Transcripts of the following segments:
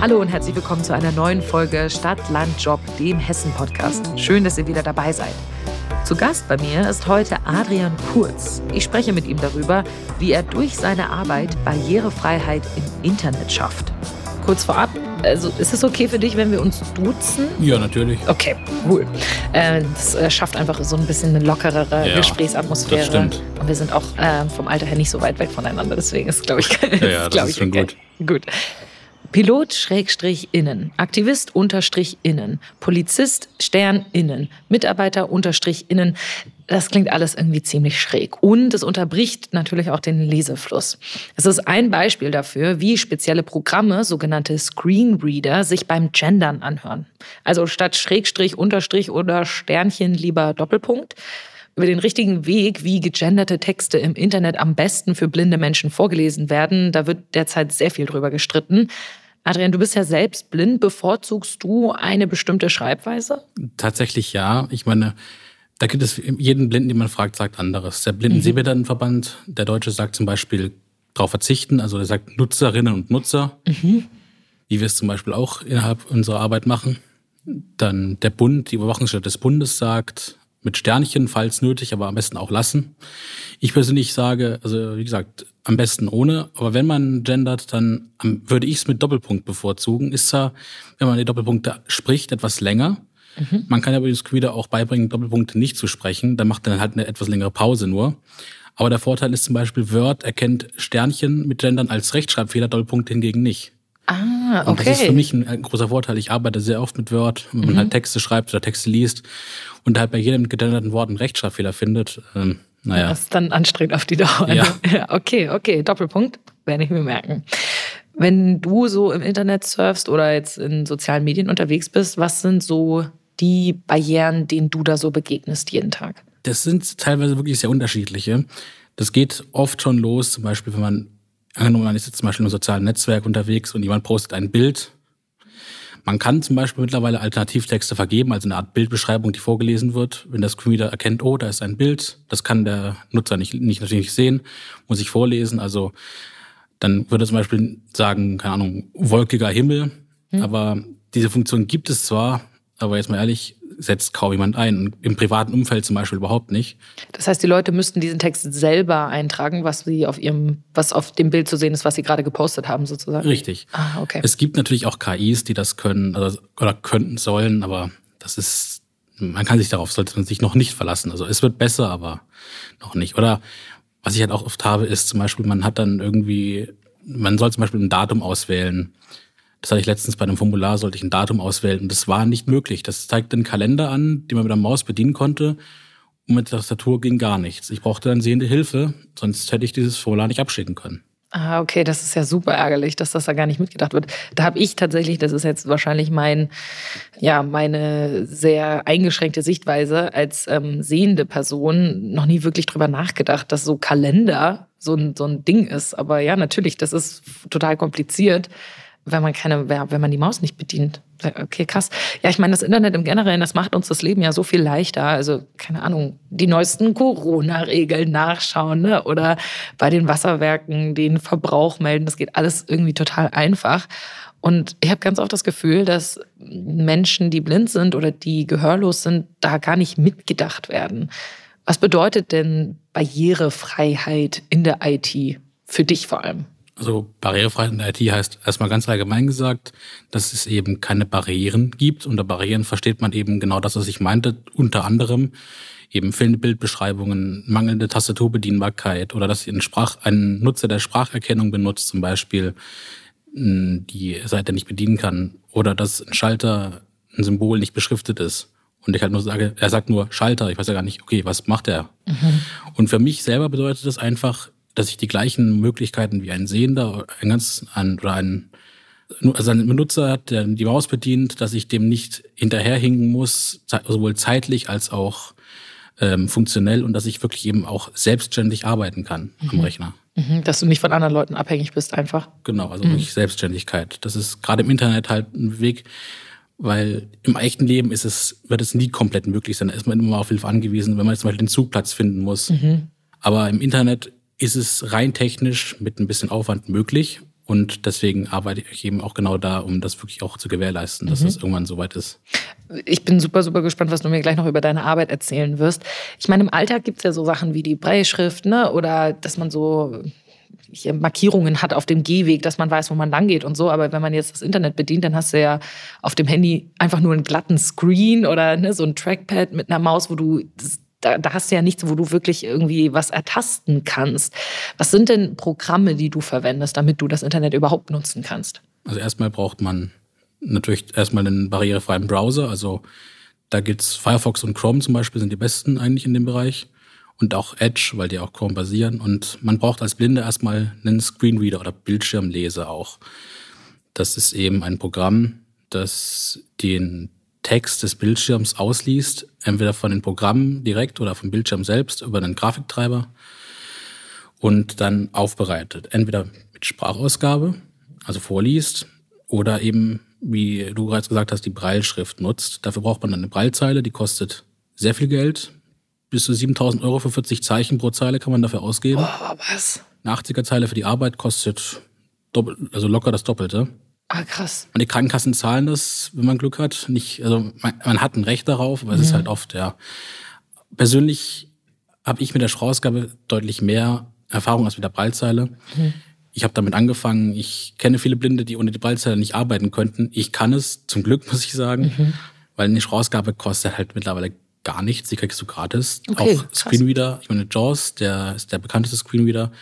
Hallo und herzlich willkommen zu einer neuen Folge Stadt, Land, Job, dem Hessen-Podcast. Schön, dass ihr wieder dabei seid. Zu Gast bei mir ist heute Adrian Kurz. Ich spreche mit ihm darüber, wie er durch seine Arbeit Barrierefreiheit im Internet schafft. Kurz vorab, also ist es okay für dich, wenn wir uns duzen? Ja, natürlich. Okay, cool. Äh, das äh, schafft einfach so ein bisschen eine lockerere Ja, Gesprächsatmosphäre. das stimmt. Und wir sind auch äh, vom Alter her nicht so weit weg voneinander. Deswegen ist, glaube ich, Ja, ja, das ist ich, schon okay. Gut. Pilot Schrägstrich innen, Aktivist Unterstrich innen, Polizist Stern innen, Mitarbeiter Unterstrich innen. Das klingt alles irgendwie ziemlich schräg. Und es unterbricht natürlich auch den Lesefluss. Es ist ein Beispiel dafür, wie spezielle Programme, sogenannte Screenreader, sich beim Gendern anhören. Also statt Schrägstrich, Unterstrich oder Sternchen lieber Doppelpunkt über den richtigen Weg, wie gegenderte Texte im Internet am besten für blinde Menschen vorgelesen werden. Da wird derzeit sehr viel drüber gestritten. Adrian, du bist ja selbst blind. Bevorzugst du eine bestimmte Schreibweise? Tatsächlich ja. Ich meine, da gibt es jeden Blinden, den man fragt, sagt anderes. Der Blinden Sehbehindertenverband, der Deutsche sagt zum Beispiel darauf verzichten, also der sagt Nutzerinnen und Nutzer, wie wir es zum Beispiel auch innerhalb unserer Arbeit machen. Dann der Bund, die Überwachungsstelle des Bundes sagt mit Sternchen, falls nötig, aber am besten auch lassen. Ich persönlich sage, also wie gesagt, am besten ohne. Aber wenn man gendert, dann würde ich es mit Doppelpunkt bevorzugen. Ist zwar, wenn man die Doppelpunkte spricht, etwas länger. Man kann aber übrigens wieder auch beibringen, Doppelpunkte nicht zu sprechen. Dann macht dann halt eine etwas längere Pause nur. Aber der Vorteil ist zum Beispiel, Word erkennt Sternchen mit Gendern als Rechtschreibfehler, Doppelpunkte hingegen nicht. Ah, Und das ist für mich ein, ein großer Vorteil. Ich arbeite sehr oft mit Word, wenn man halt Texte schreibt oder Texte liest und halt bei jedem gegenderten Wort einen Rechtschreibfehler findet. Ähm, naja, Das ist dann anstrengend auf die Dauer. Ja. ja. Okay, okay, Doppelpunkt, werde ich mir merken. Wenn du so im Internet surfst oder jetzt in sozialen Medien unterwegs bist, was sind so die Barrieren, denen du da so begegnest jeden Tag? das sind teilweise wirklich sehr unterschiedliche. Das geht oft schon los, zum Beispiel, wenn man, angenommen, man ist jetzt zum Beispiel im sozialen Netzwerk unterwegs und jemand postet ein Bild. Man kann zum Beispiel mittlerweile Alternativtexte vergeben, also eine Art Bildbeschreibung, die vorgelesen wird. Wenn das wieder erkennt, oh, da ist ein Bild, das kann der Nutzer nicht, nicht natürlich nicht sehen, muss ich vorlesen. Also dann würde zum Beispiel sagen, keine Ahnung, wolkiger Himmel. Aber diese Funktion gibt es zwar, aber jetzt mal ehrlich, setzt kaum jemand ein. Im privaten Umfeld zum Beispiel überhaupt nicht. Das heißt, die Leute müssten diesen Text selber eintragen, was sie auf ihrem, was auf dem Bild zu sehen ist, was sie gerade gepostet haben, sozusagen. Richtig. Ah, okay. Es gibt natürlich auch KIs, die das können also, oder könnten sollen, aber das ist, man kann sich darauf, sollte man sich noch nicht verlassen. Also es wird besser, aber noch nicht. Oder was ich halt auch oft habe, ist zum Beispiel, man hat dann irgendwie, man soll zum Beispiel ein Datum auswählen. Das hatte ich letztens bei einem Formular, sollte ich ein Datum auswählen das war nicht möglich. Das zeigt einen Kalender an, den man mit der Maus bedienen konnte und mit der Tastatur ging gar nichts. Ich brauchte dann sehende Hilfe, sonst hätte ich dieses Formular nicht abschicken können. Ah, okay, das ist ja super ärgerlich, dass das da gar nicht mitgedacht wird. Da habe ich tatsächlich, das ist jetzt wahrscheinlich mein, ja, meine sehr eingeschränkte Sichtweise als ähm, sehende Person noch nie wirklich drüber nachgedacht, dass so Kalender so ein, so ein Ding ist. Aber ja, natürlich, das ist total kompliziert, wenn man keine, wenn man die Maus nicht bedient. Okay, krass. Ja, ich meine, das Internet im Generellen, das macht uns das Leben ja so viel leichter. Also, keine Ahnung, die neuesten Corona-Regeln nachschauen ne? oder bei den Wasserwerken den Verbrauch melden. Das geht alles irgendwie total einfach. Und ich habe ganz oft das Gefühl, dass Menschen, die blind sind oder die gehörlos sind, da gar nicht mitgedacht werden. Was bedeutet denn Barrierefreiheit in der IT für dich vor allem? Also Barrierefreiheit in der IT heißt erstmal ganz allgemein gesagt, dass es eben keine Barrieren gibt. Unter Barrieren versteht man eben genau das, was ich meinte, unter anderem eben fehlende Bildbeschreibungen, mangelnde Tastaturbedienbarkeit oder dass ein, Sprach, ein Nutzer der Spracherkennung benutzt zum Beispiel, die Seite nicht bedienen kann oder dass ein Schalter, ein Symbol nicht beschriftet ist. Und ich halt nur sage, er sagt nur Schalter, ich weiß ja gar nicht, okay, was macht er? Und für mich selber bedeutet das einfach, dass ich die gleichen Möglichkeiten wie ein Sehender, ein ganz ein, oder ein also ein Benutzer hat, der die Maus bedient, dass ich dem nicht hinterherhinken muss, sowohl zeitlich als auch ähm, funktionell und dass ich wirklich eben auch selbstständig arbeiten kann am Rechner. Mhm, Dass du nicht von anderen Leuten abhängig bist, einfach. Genau, also wirklich Selbstständigkeit. Das ist gerade im Internet halt ein Weg, weil im echten Leben ist es, wird es nie komplett möglich sein. Da ist man immer auf Hilfe angewiesen, wenn man jetzt zum Beispiel den Zugplatz finden muss. Aber im Internet ist es rein technisch mit ein bisschen Aufwand möglich Und deswegen arbeite ich eben auch genau da, um das wirklich auch zu gewährleisten, dass mhm. das irgendwann soweit ist. Ich bin super, super gespannt, was du mir gleich noch über deine Arbeit erzählen wirst. Ich meine, im Alltag gibt es ja so Sachen wie die Breilschrift, ne? Oder dass man so Markierungen hat auf dem Gehweg, dass man weiß, wo man lang geht und so. Aber wenn man jetzt das Internet bedient, dann hast du ja auf dem Handy einfach nur einen glatten Screen oder ne, so ein Trackpad mit einer Maus, wo du da, da hast du ja nichts, wo du wirklich irgendwie was ertasten kannst. Was sind denn Programme, die du verwendest, damit du das Internet überhaupt nutzen kannst? Also erstmal braucht man natürlich erstmal einen barrierefreien Browser. Also da gibt's Firefox und Chrome zum Beispiel sind die besten eigentlich in dem Bereich. Und auch Edge, weil die auch Chrome basieren. Und man braucht als Blinde erstmal einen Screenreader oder Bildschirmleser auch. Das ist eben ein Programm, das den Text des Bildschirms ausliest, entweder von den Programmen direkt oder vom Bildschirm selbst über einen Grafiktreiber und dann aufbereitet. Entweder mit Sprachausgabe, also vorliest, oder eben, wie du bereits gesagt hast, die Breilschrift nutzt. Dafür braucht man dann eine Breilzeile, die kostet sehr viel Geld. Bis zu 7000 Euro für 40 Zeichen pro Zeile kann man dafür ausgeben. Oh, was? Eine 80er Zeile für die Arbeit kostet doppelt, also locker das Doppelte. Ah, krass. Und die Krankenkassen zahlen das, wenn man Glück hat. Nicht, also man, man hat ein Recht darauf, aber mhm. es ist halt oft, ja. Persönlich habe ich mit der Sprachausgabe deutlich mehr Erfahrung als mit der Breilzeile. Mhm. Ich habe damit angefangen. Ich kenne viele Blinde, die ohne die Breilzeile nicht arbeiten könnten. Ich kann es, zum Glück, muss ich sagen, mhm. weil eine Sprachausgabe kostet halt mittlerweile gar nichts. Die kriegst du gratis. Okay, auch Screenreader. Ich meine, JAWS, der ist der bekannteste Screenreader,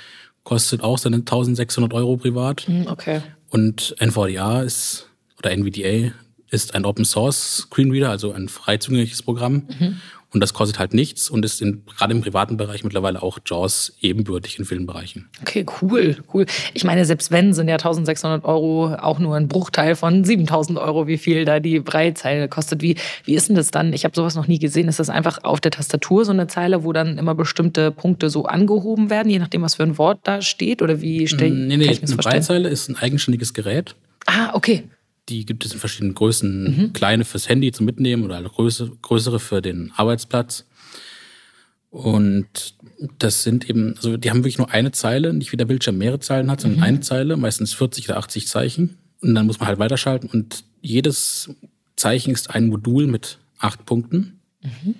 kostet auch seine 1600 Euro privat. Mhm, okay. Und NVDA ist, oder NVDA ist ein Open Source Screenreader, also ein frei zugängliches Programm. Mhm. Und das kostet halt nichts und ist in, gerade im privaten Bereich mittlerweile auch JAWS ebenbürtig in vielen Bereichen. Okay, cool, cool. Ich meine, selbst wenn, sind ja 1600 Euro auch nur ein Bruchteil von 7000 Euro, wie viel da die Breitzeile kostet. Wie, wie ist denn das dann? Ich habe sowas noch nie gesehen. Ist das einfach auf der Tastatur so eine Zeile, wo dann immer bestimmte Punkte so angehoben werden, je nachdem, was für ein Wort da steht? Oder wie stelle nee, nee, eine Breitzeile ist ein eigenständiges Gerät. Ah, okay. Die gibt es in verschiedenen Größen. Mhm. Kleine fürs Handy zum Mitnehmen oder größere, größere für den Arbeitsplatz. Und das sind eben, also die haben wirklich nur eine Zeile, nicht wie der Bildschirm mehrere Zeilen hat, sondern mhm. eine Zeile, meistens 40 oder 80 Zeichen. Und dann muss man halt weiterschalten. Und jedes Zeichen ist ein Modul mit acht Punkten. Mhm.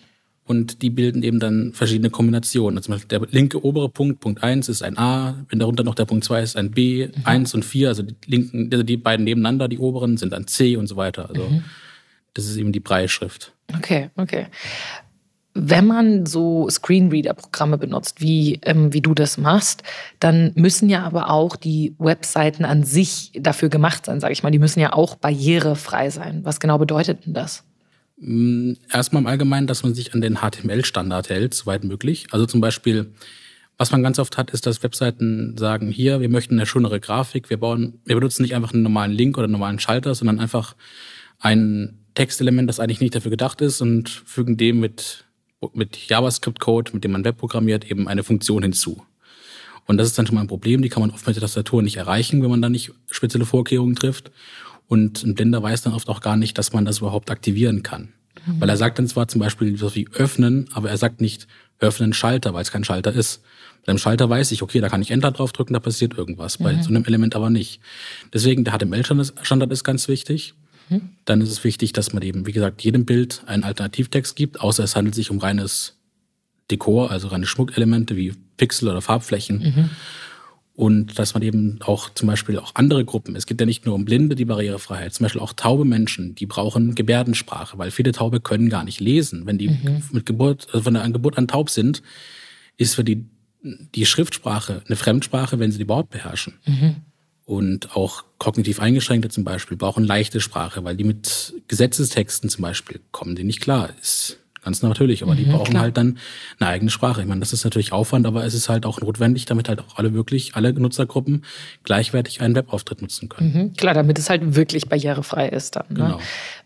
Und die bilden eben dann verschiedene Kombinationen. Also zum Beispiel der linke obere Punkt, Punkt 1 ist ein A, wenn darunter noch der Punkt 2 ist ein B, mhm. 1 und 4, also die linken, also die beiden nebeneinander, die oberen, sind ein C und so weiter. Also mhm. das ist eben die Breitschrift. Okay, okay. Wenn man so Screenreader-Programme benutzt, wie, ähm, wie du das machst, dann müssen ja aber auch die Webseiten an sich dafür gemacht sein, sage ich mal. Die müssen ja auch barrierefrei sein. Was genau bedeutet denn das? Mm, erstmal im Allgemeinen, dass man sich an den HTML-Standard hält, soweit möglich. Also zum Beispiel, was man ganz oft hat, ist, dass Webseiten sagen, hier, wir möchten eine schönere Grafik, wir bauen, wir benutzen nicht einfach einen normalen Link oder einen normalen Schalter, sondern einfach ein Textelement, das eigentlich nicht dafür gedacht ist und fügen dem mit, mit JavaScript-Code, mit dem man Web programmiert, eben eine Funktion hinzu. Und das ist dann schon mal ein Problem, die kann man oft mit der Tastatur nicht erreichen, wenn man da nicht spezielle Vorkehrungen trifft. Und ein Blinder weiß dann oft auch gar nicht, dass man das überhaupt aktivieren kann. Mhm. Weil er sagt dann zwar zum Beispiel so wie öffnen, aber er sagt nicht öffnen Schalter, weil es kein Schalter ist. Bei einem Schalter weiß ich, okay, da kann ich Enter draufdrücken, da passiert irgendwas. Mhm. Bei so einem Element aber nicht. Deswegen, der HTML-Standard ist ganz wichtig. Mhm. Dann ist es wichtig, dass man eben, wie gesagt, jedem Bild einen Alternativtext gibt, außer es handelt sich um reines Dekor, also reine Schmuckelemente wie Pixel oder Farbflächen. Und dass man eben auch zum Beispiel auch andere Gruppen, es geht ja nicht nur um Blinde die Barrierefreiheit, zum Beispiel auch taube Menschen, die brauchen Gebärdensprache, weil viele Taube können gar nicht lesen. Wenn die mhm. mit Geburt, also von der Geburt an taub sind, ist für die die Schriftsprache eine Fremdsprache, wenn sie die überhaupt beherrschen. Mhm. Und auch kognitiv Eingeschränkte zum Beispiel brauchen leichte Sprache, weil die mit Gesetzestexten zum Beispiel kommen, die nicht klar ist. Ganz natürlich, aber mhm, die brauchen klar. halt dann eine eigene Sprache. Ich meine, das ist natürlich Aufwand, aber es ist halt auch notwendig, damit halt auch alle wirklich, alle Nutzergruppen gleichwertig einen Webauftritt nutzen können. Mhm, klar, damit es halt wirklich barrierefrei ist dann. Ne? Genau.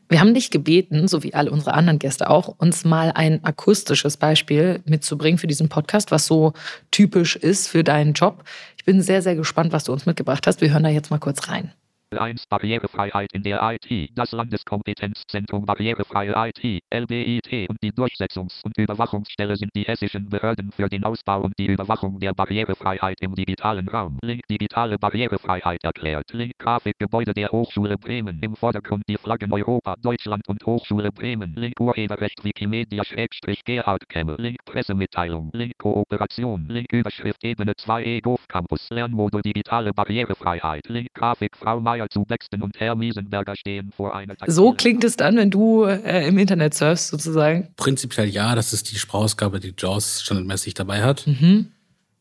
Wir haben dich gebeten, so wie alle unsere anderen Gäste auch, uns mal ein akustisches Beispiel mitzubringen für diesen Podcast, was so typisch ist für deinen Job. Ich bin sehr, sehr gespannt, was du uns mitgebracht hast. Wir hören da jetzt mal kurz rein. 1. Barrierefreiheit in der IT. Das Landeskompetenzzentrum Barrierefreie IT, LBIT und die Durchsetzungs- und Überwachungsstelle sind die hessischen Behörden für den Ausbau und die Überwachung der Barrierefreiheit im digitalen Raum. Link digitale Barrierefreiheit erklärt. Link Grafikgebäude der Hochschule Bremen. Im Vordergrund die Flaggen Europa, Deutschland und Hochschule Bremen. Link Urheberrecht Wikimedia Schrägstrich Gerhard Kemme. Link Pressemitteilung. Link Kooperation. Link Überschrift Ebene 2 E-Golf Campus. Lernmodul digitale Barrierefreiheit. Link Grafik Frau Meier zu Bexton und Herr Miesenberger stehen vor einer So klingt es dann, wenn du äh, im Internet surfst, sozusagen. Prinzipiell ja, das ist die Sprachausgabe, die JAWS standardmäßig dabei hat. Mhm.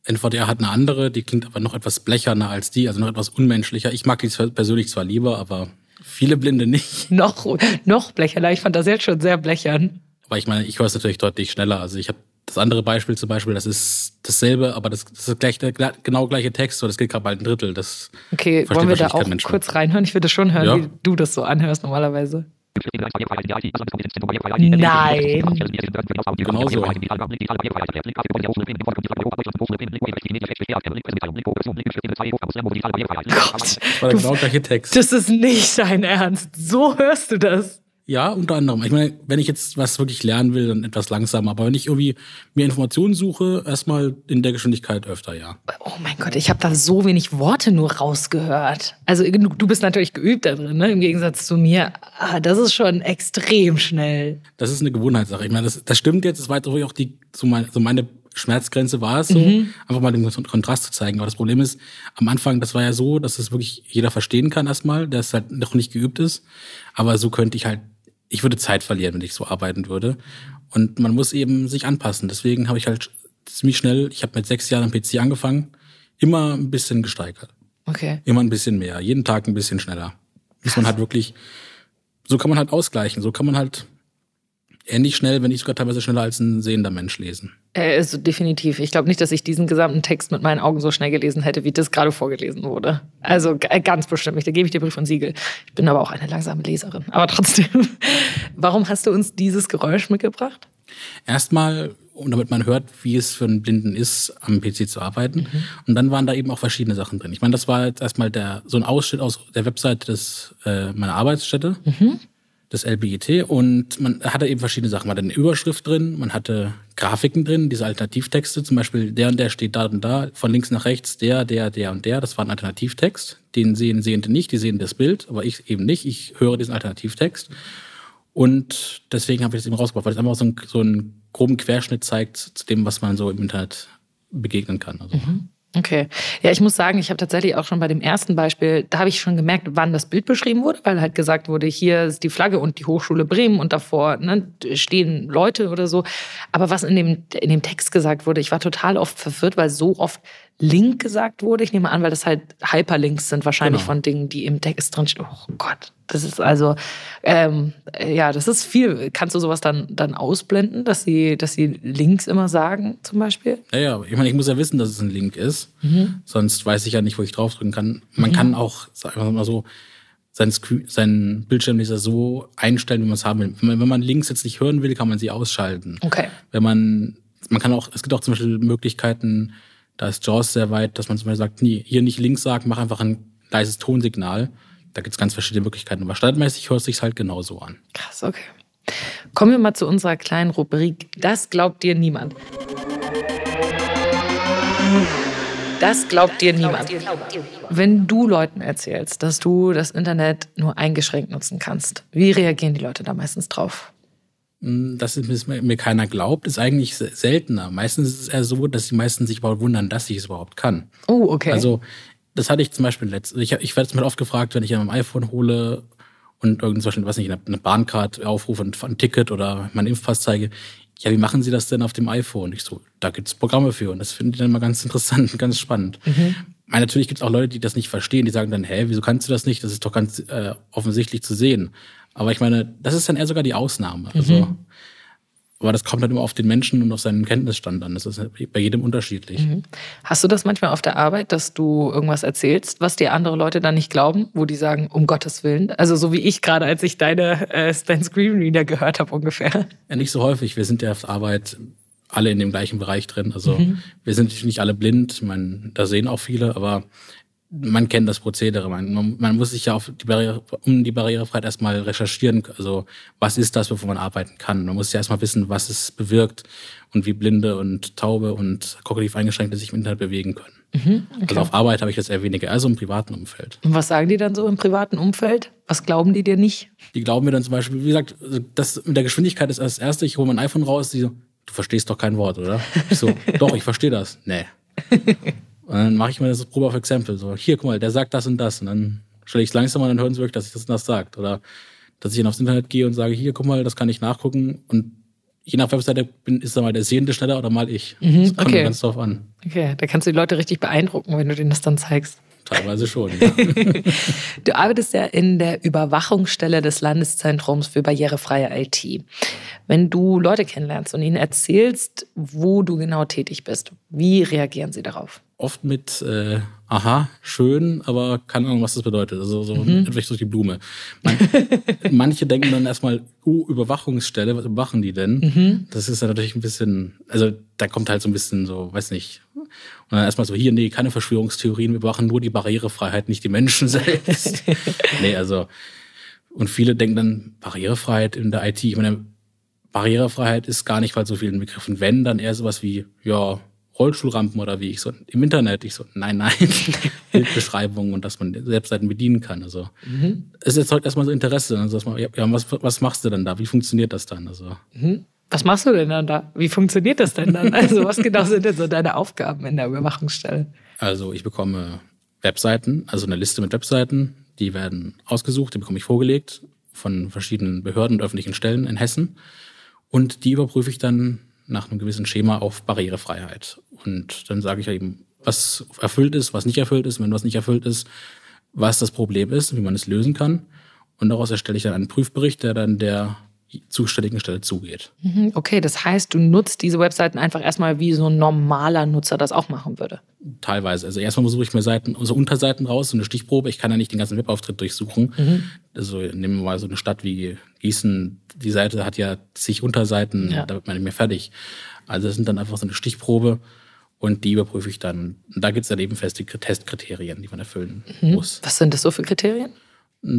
NVDA hat eine andere, die klingt aber noch etwas blecherner als die, also noch etwas unmenschlicher. Ich mag die persönlich zwar lieber, aber viele Blinde nicht. Noch, noch blecherner. Ich fand das jetzt schon sehr blechern. Aber ich meine, ich höre es natürlich deutlich schneller. Also ich habe das andere Beispiel zum Beispiel, das ist dasselbe, aber das, das ist gleich, der genau gleiche Text, so das geht gerade bald ein Drittel. Das okay, wollen wir da auch kurz reinhören? Ich würde schon hören, ja. wie du das so anhörst normalerweise. Nein. Genau so. Gott, das war der genau gleiche Text. Das ist nicht dein Ernst. So hörst du das. Ja, unter anderem. Ich meine, wenn ich jetzt was wirklich lernen will, dann etwas langsamer. Aber wenn ich irgendwie mir Informationen suche, erstmal in der Geschwindigkeit öfter, ja. Oh mein Gott, ich habe da so wenig Worte nur rausgehört. Also du bist natürlich geübt da drin, ne? im Gegensatz zu mir. Ah, das ist schon extrem schnell. Das ist eine Gewohnheitssache. Ich meine, das, das stimmt jetzt. Das war jetzt auch die, so meine, so meine Schmerzgrenze war es so, mhm. einfach mal den Kontrast zu zeigen. Aber das Problem ist, am Anfang, das war ja so, dass es wirklich jeder verstehen kann erstmal, der es halt noch nicht geübt ist. Aber so könnte ich halt ich würde Zeit verlieren, wenn ich so arbeiten würde. Und man muss eben sich anpassen. Deswegen habe ich halt ziemlich schnell, ich habe mit sechs Jahren am PC angefangen, immer ein bisschen gesteigert. Okay. Immer ein bisschen mehr, jeden Tag ein bisschen schneller. Bis man halt wirklich, so kann man halt ausgleichen, so kann man halt ähnlich schnell, wenn nicht sogar teilweise schneller als ein sehender Mensch lesen. Äh, also definitiv. Ich glaube nicht, dass ich diesen gesamten Text mit meinen Augen so schnell gelesen hätte, wie das gerade vorgelesen wurde. Also äh, ganz bestimmt nicht. Da gebe ich dir Brief und Siegel. Ich bin aber auch eine langsame Leserin. Aber trotzdem, warum hast du uns dieses Geräusch mitgebracht? Erstmal, damit man hört, wie es für einen Blinden ist, am PC zu arbeiten. Mhm. Und dann waren da eben auch verschiedene Sachen drin. Ich meine, das war jetzt erstmal der, so ein Ausschnitt aus der Webseite des, äh, meiner Arbeitsstätte. Mhm das LBIT und man hatte eben verschiedene Sachen. Man hatte eine Überschrift drin, man hatte Grafiken drin, diese Alternativtexte, zum Beispiel der und der steht da und da, von links nach rechts, der, der, der und der, das war ein Alternativtext. Den sehen Sehende nicht, die sehen das Bild, aber ich eben nicht, ich höre diesen Alternativtext. Und deswegen habe ich das eben rausgebracht, weil es einfach so, ein, so einen groben Querschnitt zeigt zu dem, was man so im Internet begegnen kann. Also. Mhm. Okay. Ja, ich muss sagen, ich habe tatsächlich auch schon bei dem ersten Beispiel, da habe ich schon gemerkt, wann das Bild beschrieben wurde, weil halt gesagt wurde, hier ist die Flagge und die Hochschule Bremen und davor ne, stehen Leute oder so. Aber was in dem, in dem Text gesagt wurde, ich war total oft verwirrt, weil so oft Link gesagt wurde. Ich nehme an, weil das halt Hyperlinks sind wahrscheinlich genau. von Dingen, die im Text drinstehen. Oh Gott, das ist also, ähm, ja, das ist viel. Kannst du sowas dann, dann ausblenden, dass sie, dass sie Links immer sagen, zum Beispiel? Ja, ja, ich meine, ich muss ja wissen, dass es ein Link ist. Mhm. Sonst weiß ich ja nicht, wo ich draufdrücken kann. Man mhm. kann auch, sagen wir mal so, seinen, seinen Bildschirmleser so einstellen, wie man es haben will. Wenn man, wenn man Links jetzt nicht hören will, kann man sie ausschalten. Okay. Wenn man, man kann auch, es gibt auch zum Beispiel Möglichkeiten, da ist JAWS sehr weit, dass man zum Beispiel sagt, nee, hier nicht links sagt, mach einfach ein leises Tonsignal. Da gibt es ganz verschiedene Möglichkeiten. Aber standardmäßig hört es sich halt genauso an. Krass, okay. Kommen wir mal zu unserer kleinen Rubrik. Das glaubt dir niemand. Das glaubt dir niemand. Wenn du Leuten erzählst, dass du das Internet nur eingeschränkt nutzen kannst, wie reagieren die Leute da meistens drauf? Hm, dass es mir keiner glaubt, ist eigentlich seltener. Meistens ist es eher so, dass die meisten sich überhaupt wundern, dass ich es überhaupt kann. Oh, okay. Also, das hatte ich zum Beispiel letztens. Ich, ich werde jetzt mal oft gefragt, wenn ich an meinem iPhone hole und irgend zum Beispiel, was nicht, eine Bahncard aufrufe und ein Ticket oder meinen Impfpass zeige. Ja, wie machen Sie das denn auf dem iPhone? Ich so, da gibt es Programme für und das finde ich dann mal ganz interessant, ganz spannend. Mhm. Natürlich gibt es auch Leute, die das nicht verstehen, die sagen dann, hä, wieso kannst du das nicht? Das ist doch ganz äh, offensichtlich zu sehen. Aber ich meine, das ist dann eher sogar die Ausnahme. Also, mhm. Aber das kommt dann immer auf den Menschen und auf seinen Kenntnisstand an. Das ist bei jedem unterschiedlich. Mhm. Hast du das manchmal auf der Arbeit, dass du irgendwas erzählst, was dir andere Leute dann nicht glauben, wo die sagen, um Gottes Willen? Also so wie ich gerade, als ich deine äh, dein Screenreader gehört habe ungefähr. Ja, nicht so häufig. Wir sind ja auf der Arbeit alle in dem gleichen Bereich drin. Also mhm. wir sind nicht alle blind. Ich meine, da sehen auch viele, aber man kennt das Prozedere. Man, man muss sich ja auf die Barriere, um die Barrierefreiheit erstmal recherchieren. Also was ist das, bevor man arbeiten kann? Man muss ja erstmal wissen, was es bewirkt und wie Blinde und Taube und kognitiv Eingeschränkte sich im Internet bewegen können. Mhm, okay. Also auf Arbeit habe ich das eher weniger, also im privaten Umfeld. Und was sagen die dann so im privaten Umfeld? Was glauben die dir nicht? Die glauben mir dann zum Beispiel, wie gesagt, das mit der Geschwindigkeit ist das Erste. Ich hole mein iPhone raus, die so, du verstehst doch kein Wort, oder? Ich so, doch, ich verstehe das. Nee. Und dann mache ich mir das Probe auf Exempel. So, hier, guck mal, der sagt das und das. Und dann stelle ich es langsam und dann hören sie wirklich, dass ich das und das sagt. Oder dass ich dann aufs Internet gehe und sage, hier, guck mal, das kann ich nachgucken. Und je nach Webseite bin, ist da mal der Sehende schneller oder mal ich. Mhm, das kommt okay. ganz drauf an. Okay, da kannst du die Leute richtig beeindrucken, wenn du denen das dann zeigst. Teilweise schon. Ja. du arbeitest ja in der Überwachungsstelle des Landeszentrums für barrierefreie IT. Wenn du Leute kennenlernst und ihnen erzählst, wo du genau tätig bist, wie reagieren sie darauf? Oft mit, äh, aha, schön, aber keine Ahnung, was das bedeutet. Also so mhm. etwas durch die Blume. Man, manche denken dann erstmal, oh, Überwachungsstelle, was überwachen die denn? Mhm. Das ist ja natürlich ein bisschen, also da kommt halt so ein bisschen so, weiß nicht. Und dann erstmal so, hier, nee, keine Verschwörungstheorien, wir überwachen nur die Barrierefreiheit, nicht die Menschen selbst. nee, also, und viele denken dann, Barrierefreiheit in der IT. Ich meine, Barrierefreiheit ist gar nicht weil so vielen Begriffen. Wenn, dann eher sowas wie, ja, Rollstuhlrampen oder wie ich so im Internet. Ich so, nein, nein, Bildbeschreibungen und dass man Webseiten bedienen kann. Also mhm. es erzeugt erstmal so Interesse. Also dass man, ja, was, was machst du denn da? Wie funktioniert das dann? Also mhm. Was machst du denn dann da? Wie funktioniert das denn dann? Also was genau sind denn so deine Aufgaben in der Überwachungsstelle? Also ich bekomme Webseiten, also eine Liste mit Webseiten, die werden ausgesucht, die bekomme ich vorgelegt von verschiedenen Behörden und öffentlichen Stellen in Hessen. Und die überprüfe ich dann nach einem gewissen Schema auf Barrierefreiheit. Und dann sage ich eben, was erfüllt ist, was nicht erfüllt ist. Wenn was nicht erfüllt ist, was das Problem ist, wie man es lösen kann. Und daraus erstelle ich dann einen Prüfbericht, der dann der zuständigen Stelle zugeht. Mhm, okay, das heißt, du nutzt diese Webseiten einfach erstmal wie so ein normaler Nutzer das auch machen würde. Teilweise. Also erstmal suche ich mir Seiten, also Unterseiten raus, so eine Stichprobe. Ich kann ja nicht den ganzen Webauftritt durchsuchen. Mhm. Also nehmen wir mal so eine Stadt wie Gießen. Die Seite hat ja zig Unterseiten, ja. da wird man nicht mehr fertig. Also das sind dann einfach so eine Stichprobe und die überprüfe ich dann. Und da gibt es dann eben feste Testkriterien, die man erfüllen mhm. muss. Was sind das so für Kriterien?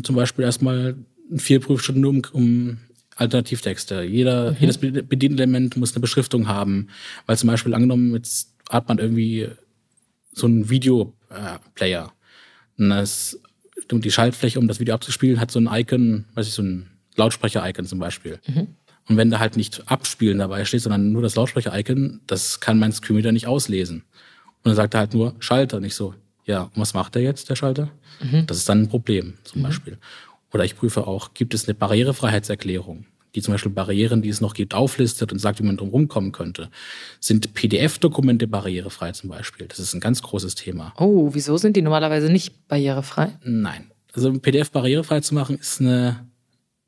Zum Beispiel erstmal vier Prüfstunden, um, um Alternativtexte. Jeder, mhm. jedes Bedienelement muss eine Beschriftung haben, weil zum Beispiel angenommen, jetzt hat man irgendwie so einen Videoplayer. Und die Schaltfläche, um das Video abzuspielen, hat so ein Icon, weiß ich, so ein Lautsprecher-Icon zum Beispiel. Mhm. Und wenn da halt nicht abspielen dabei steht, sondern nur das Lautsprecher-Icon, das kann mein Screenreader nicht auslesen. Und dann sagt er halt nur Schalter, nicht so. Ja, und was macht er jetzt, der Schalter? Mhm. Das ist dann ein Problem, zum mhm. Beispiel. Oder ich prüfe auch, gibt es eine Barrierefreiheitserklärung, die zum Beispiel Barrieren, die es noch gibt, auflistet und sagt, wie man drum rumkommen könnte. Sind PDF-Dokumente barrierefrei zum Beispiel? Das ist ein ganz großes Thema. Oh, wieso sind die normalerweise nicht barrierefrei? Nein. Also PDF barrierefrei zu machen, ist eine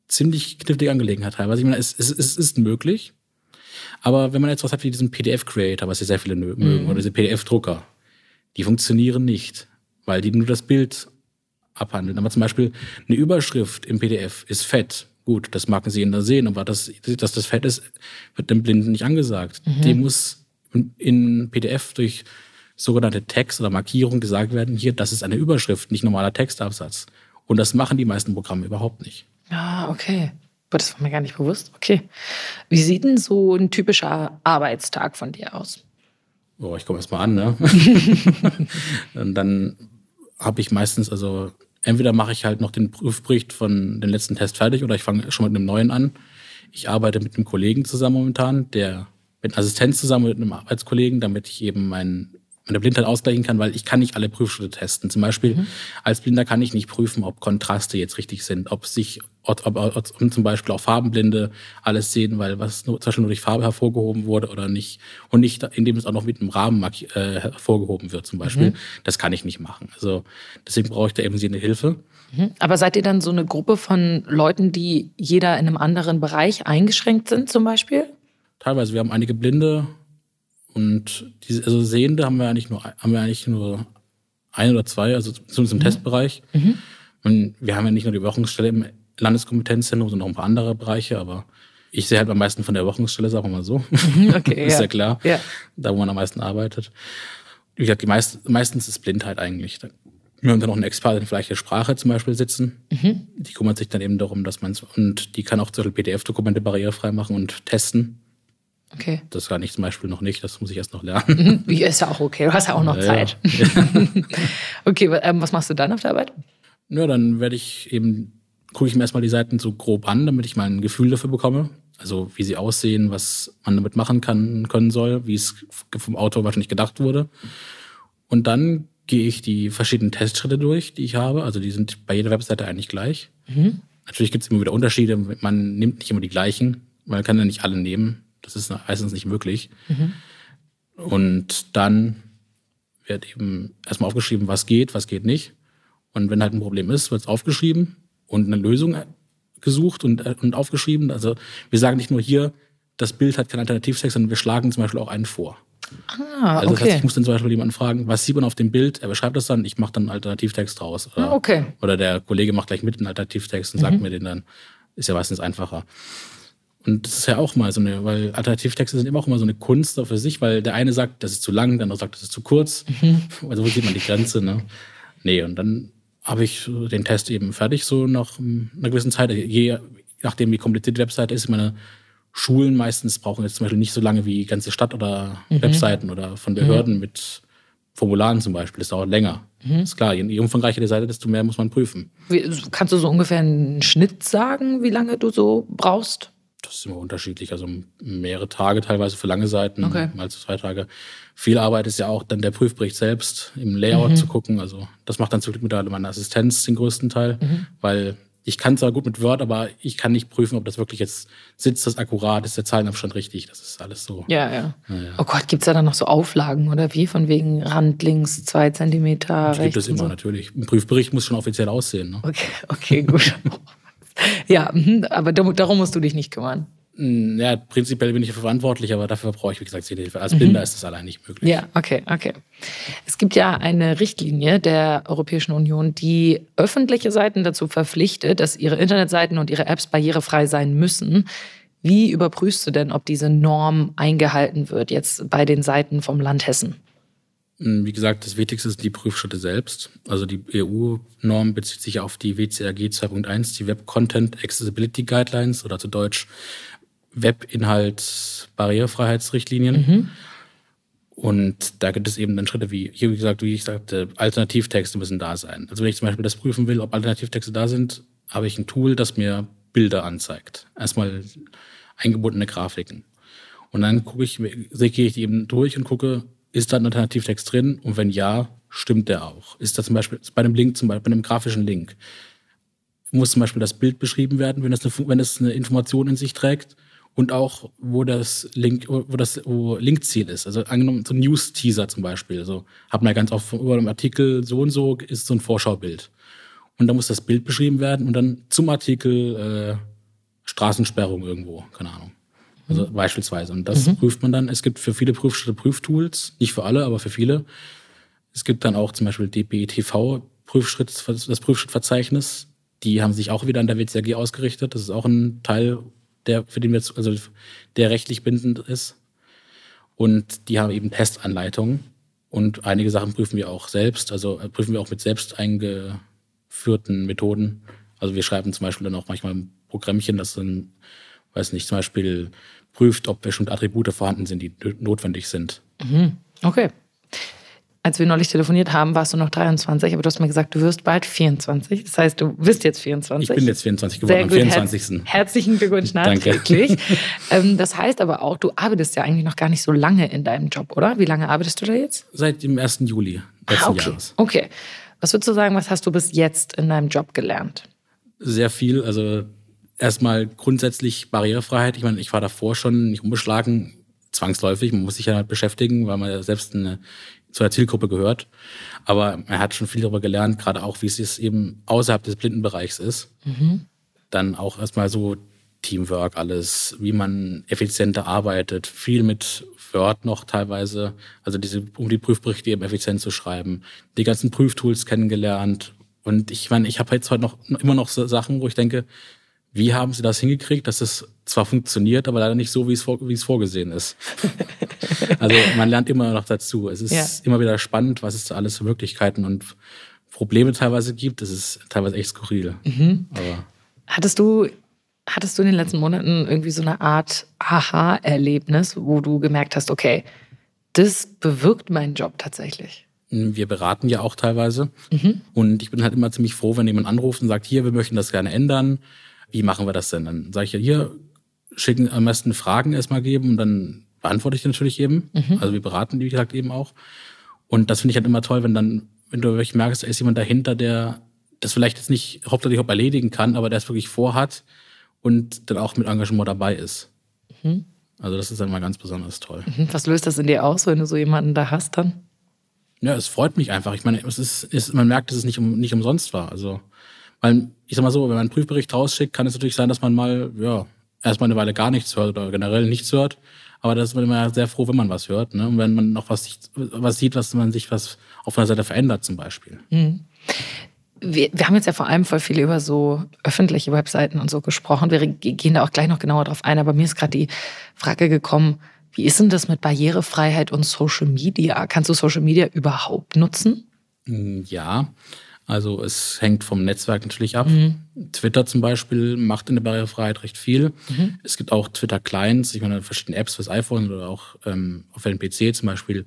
ziemlich knifflige Angelegenheit teilweise. Ich meine, es, es, es ist möglich. Aber wenn man jetzt was hat wie diesen PDF-Creator, was ja sehr viele mögen, mhm. oder diese PDF-Drucker, die funktionieren nicht, weil die nur das Bild abhandeln. Aber zum Beispiel eine Überschrift im PDF ist fett. Gut, das mag sie da sehen, aber das, dass das fett ist, wird dem Blinden nicht angesagt. Mhm. Die muss in PDF durch sogenannte Text oder Markierung gesagt werden, hier, das ist eine Überschrift, nicht normaler Textabsatz. Und das machen die meisten Programme überhaupt nicht. Ah, okay. Aber das war mir gar nicht bewusst. Okay. Wie sieht denn so ein typischer Arbeitstag von dir aus? Oh, ich komme erst mal an, ne? Und dann habe ich meistens, also entweder mache ich halt noch den Prüfbericht von den letzten Test fertig oder ich fange schon mit einem neuen an. Ich arbeite mit einem Kollegen zusammen momentan, der mit einem Assistenz zusammen mit einem Arbeitskollegen, damit ich eben meinen meine Blindheit ausgleichen kann, weil ich kann nicht alle Prüfschritte testen. Zum Beispiel mhm. als Blinder kann ich nicht prüfen, ob Kontraste jetzt richtig sind, ob sich ob, ob, ob zum Beispiel auch Farbenblinde alles sehen, weil was nur, zum Beispiel nur durch Farbe hervorgehoben wurde oder nicht und nicht, indem es auch noch mit einem Rahmen äh, hervorgehoben wird zum Beispiel. Mhm. Das kann ich nicht machen. Also deswegen brauche ich da eben sie eine Hilfe. Mhm. Aber seid ihr dann so eine Gruppe von Leuten, die jeder in einem anderen Bereich eingeschränkt sind zum Beispiel? Teilweise. Wir haben einige Blinde, und diese, also Sehende haben wir eigentlich nur, haben wir eigentlich nur ein oder zwei, also zumindest im mhm. Testbereich. Mhm. Und wir haben ja nicht nur die Überwachungsstelle im Landeskompetenzzentrum, sondern noch ein paar andere Bereiche, aber ich sehe halt am meisten von der Überwachungsstelle, sagen wir mal so. Mhm, okay, ist ja, ja klar. Ja. Da, wo man am meisten arbeitet. Wie gesagt, die meist, meistens ist Blindheit eigentlich. Wir haben dann noch eine Expertin für leichte Sprache zum Beispiel sitzen. Mhm. Die kümmert sich dann eben darum, dass man es, und die kann auch zum Beispiel PDF-Dokumente barrierefrei machen und testen. Okay. Das kann ich zum Beispiel noch nicht, das muss ich erst noch lernen. Wie ist ja auch okay, du hast ja auch noch Ja, Zeit. okay, wa- ähm, was machst du dann auf der Arbeit? Ja, dann werde ich eben, gucke ich mir erstmal die Seiten so grob an, damit ich mal ein Gefühl dafür bekomme. Also wie sie aussehen, was man damit machen kann, können soll, wie es vom Autor wahrscheinlich gedacht wurde. Und dann gehe ich die verschiedenen Testschritte durch, die ich habe. Also die sind bei jeder Webseite eigentlich gleich. Natürlich gibt es immer wieder Unterschiede. Man nimmt nicht immer die gleichen. Man kann ja nicht alle nehmen. Das ist meistens nicht möglich. Und dann wird eben erstmal aufgeschrieben, was geht, was geht nicht. Und wenn halt ein Problem ist, wird es aufgeschrieben und eine Lösung gesucht und, äh, und aufgeschrieben. Also wir sagen nicht nur hier, das Bild hat keinen Alternativtext, sondern wir schlagen zum Beispiel auch einen vor. Ah, Also das heißt, okay. ich muss dann zum Beispiel jemanden fragen, was sieht man auf dem Bild? Er beschreibt das dann, ich mache dann einen Alternativtext draus. Oder, Ah, okay. oder der Kollege macht gleich mit einen Alternativtext und sagt mir den dann. Ist ja meistens einfacher. Und das ist ja auch mal so eine, weil Alternativtexte sind immer auch immer so eine Kunst für sich, weil der eine sagt, das ist zu lang, der andere sagt, das ist zu kurz. Also wo sieht man die Grenze, ne? Nee, und dann habe ich den Test eben fertig, so nach ähm, einer gewissen Zeit. Je nachdem, wie kompliziert die Webseite ist, meine, Schulen meistens brauchen jetzt zum Beispiel nicht so lange wie ganze Stadt- oder Webseiten oder von Behörden mit Formularen zum Beispiel. Das dauert länger. Ist klar, je, je umfangreicher die Seite, desto mehr muss man prüfen. Wie, kannst du so ungefähr einen Schnitt sagen, wie lange du so brauchst? Das ist immer unterschiedlich. Also mehrere Tage teilweise für lange Seiten, Okay. mal zu zwei Tage. Viel Arbeit ist ja auch dann der Prüfbericht selbst, im Layout zu gucken. Also das macht dann zum Glück mittlerweile meine Assistenz den größten Teil, weil ich kann zwar gut mit Word, aber ich kann nicht prüfen, ob das wirklich jetzt sitzt, das akkurat, ist der Zahlenabstand richtig. Das ist alles so. Ja, ja. Oh Gott, gibt's da dann noch so Auflagen oder wie? Von wegen Rand links zwei Zentimeter Das gibt es immer so? natürlich. Ein Prüfbericht muss schon offiziell aussehen. Ne? Okay, okay, gut. ja, mhm, aber darum musst du dich nicht kümmern. Mm, Ja, prinzipiell bin ich verantwortlich, aber dafür brauche ich, wie gesagt, Sehhilfe. Als Blinder ist das allein nicht möglich. Ja, okay, okay. Es gibt ja eine Richtlinie der Europäischen Union, die öffentliche Seiten dazu verpflichtet, dass ihre Internetseiten und ihre Apps barrierefrei sein müssen. Wie überprüfst du denn, ob diese Norm eingehalten wird, jetzt bei den Seiten vom Land Hessen? Mm, Wie gesagt, das Wichtigste sind die Prüfschritte selbst. Also die EU-Norm bezieht sich auf die WCAG 2.1, die Web Content Accessibility Guidelines oder zu Deutsch Webinhalt Barrierefreiheitsrichtlinien. Und da gibt es eben dann Schritte wie, hier wie gesagt, wie ich sagte, Alternativtexte müssen da sein. Also wenn ich zum Beispiel das prüfen will, ob Alternativtexte da sind, habe ich ein Tool, das mir Bilder anzeigt. Erstmal eingebundene Grafiken. Und dann gucke ich, gehe ich die eben durch und gucke, ist da ein Alternativtext drin? Und wenn ja, stimmt der auch? Ist da zum Beispiel bei einem Link, zum Beispiel bei einem grafischen Link, muss zum Beispiel das Bild beschrieben werden, wenn das eine, wenn es eine Information in sich trägt und auch wo das Link, wo das wo Linkziel ist. Also angenommen so ein News-Teaser zum Beispiel. Also hat man ja ganz oft über einem Artikel so und so ist so ein Vorschaubild. Und da muss das Bild beschrieben werden und dann zum Artikel äh, Straßensperrung irgendwo, keine Ahnung. Also beispielsweise. Und das prüft man dann. Es gibt für viele Prüfschritte Prüftools, nicht für alle, aber für viele. Es gibt dann auch zum Beispiel DBTV Prüfschritt, das Prüfschrittverzeichnis. Die haben sich auch wieder an der WCAG ausgerichtet. Das ist auch ein Teil, der für den wir also der rechtlich bindend ist. Und die haben eben Testanleitungen. Und einige Sachen prüfen wir auch selbst. Also äh, prüfen wir auch mit selbst eingeführten Methoden. Also wir schreiben zum Beispiel dann auch manchmal ein Programmchen, das dann, weiß nicht, zum Beispiel prüft, ob bestimmte Attribute vorhanden sind, die notwendig sind. Okay. Als wir neulich telefoniert haben, warst du noch 23, aber du hast mir gesagt, du wirst bald 24. Das heißt, du bist jetzt 24. Ich bin jetzt 24 geworden, Sehr am gut. 24. Herz, herzlichen Glückwunsch Danke. nachträglich. ähm, das heißt aber auch, du arbeitest ja eigentlich noch gar nicht so lange in deinem Job, oder? Wie lange arbeitest du da jetzt? Seit dem 1. Juli letzten Ah, okay. Jahres. Okay. Was würdest du sagen, was hast du bis jetzt in deinem Job gelernt? Sehr viel. Also erstmal grundsätzlich Barrierefreiheit. Ich meine, ich war davor schon nicht unbeschlagen, zwangsläufig. Man muss sich ja damit beschäftigen, weil man ja selbst eine, zu der Zielgruppe gehört. Aber man hat schon viel darüber gelernt, gerade auch, wie es eben außerhalb des Blindenbereichs ist. Dann auch erstmal so Teamwork, alles, wie man effizienter arbeitet, viel mit Word noch teilweise, also diese, um die Prüfberichte eben effizient zu schreiben, die ganzen Prüftools kennengelernt. Und ich meine, ich habe jetzt heute noch immer noch so Sachen, wo ich denke, wie haben sie das hingekriegt, dass es zwar funktioniert, aber leider nicht so, wie es, vor, wie es vorgesehen ist. also man lernt immer noch dazu. Es ist Ja. immer wieder spannend, was es da alles für Möglichkeiten und Probleme teilweise gibt. Das ist teilweise echt skurril. Mhm. Aber Hattest du, hattest du in den letzten Monaten irgendwie so eine Art Aha-Erlebnis, wo du gemerkt hast, okay, das bewirkt meinen Job tatsächlich? wir beraten ja auch teilweise. Mhm. Und ich bin halt immer ziemlich froh, wenn jemand anruft und sagt, hier, wir möchten das gerne ändern. Wie machen wir das denn? Dann sage ich ja, hier, schicken am besten Fragen erstmal geben und dann beantworte ich die natürlich eben. Also wir beraten die, wie gesagt, eben auch. Und das finde ich halt immer toll, wenn dann, wenn du wirklich merkst, da ist jemand dahinter, der das vielleicht jetzt nicht hauptsächlich auch erledigen kann, aber der es wirklich vorhat und dann auch mit Engagement dabei ist. Also das ist dann mal ganz besonders toll. Mhm. Was löst das in dir aus, wenn du so jemanden da hast dann? Ja, es freut mich einfach. Ich meine, es ist, es, man merkt, dass es nicht, um, nicht umsonst war. Also, weil, ich sag mal so, wenn man einen Prüfbericht rausschickt, kann es natürlich sein, dass man mal, ja, erstmal eine Weile gar nichts hört oder generell nichts hört. Aber da ist man immer sehr froh, wenn man was hört. Ne? Und wenn man noch was, sieht- was sieht, was man sich was auf einer Seite verändert, zum Beispiel. Wir, wir haben jetzt ja vor allem voll viel über so öffentliche Webseiten und so gesprochen. Wir ge- gehen da auch gleich noch genauer drauf ein. Aber mir ist gerade die Frage gekommen, wie ist denn das mit Barrierefreiheit und Social Media? Kannst du Social Media überhaupt nutzen? Mm, Ja, also es hängt vom Netzwerk natürlich ab. Twitter zum Beispiel macht in der Barrierefreiheit recht viel. Es gibt auch Twitter-Clients, ich meine verschiedene Apps fürs iPhone oder auch ähm, auf dem PC zum Beispiel.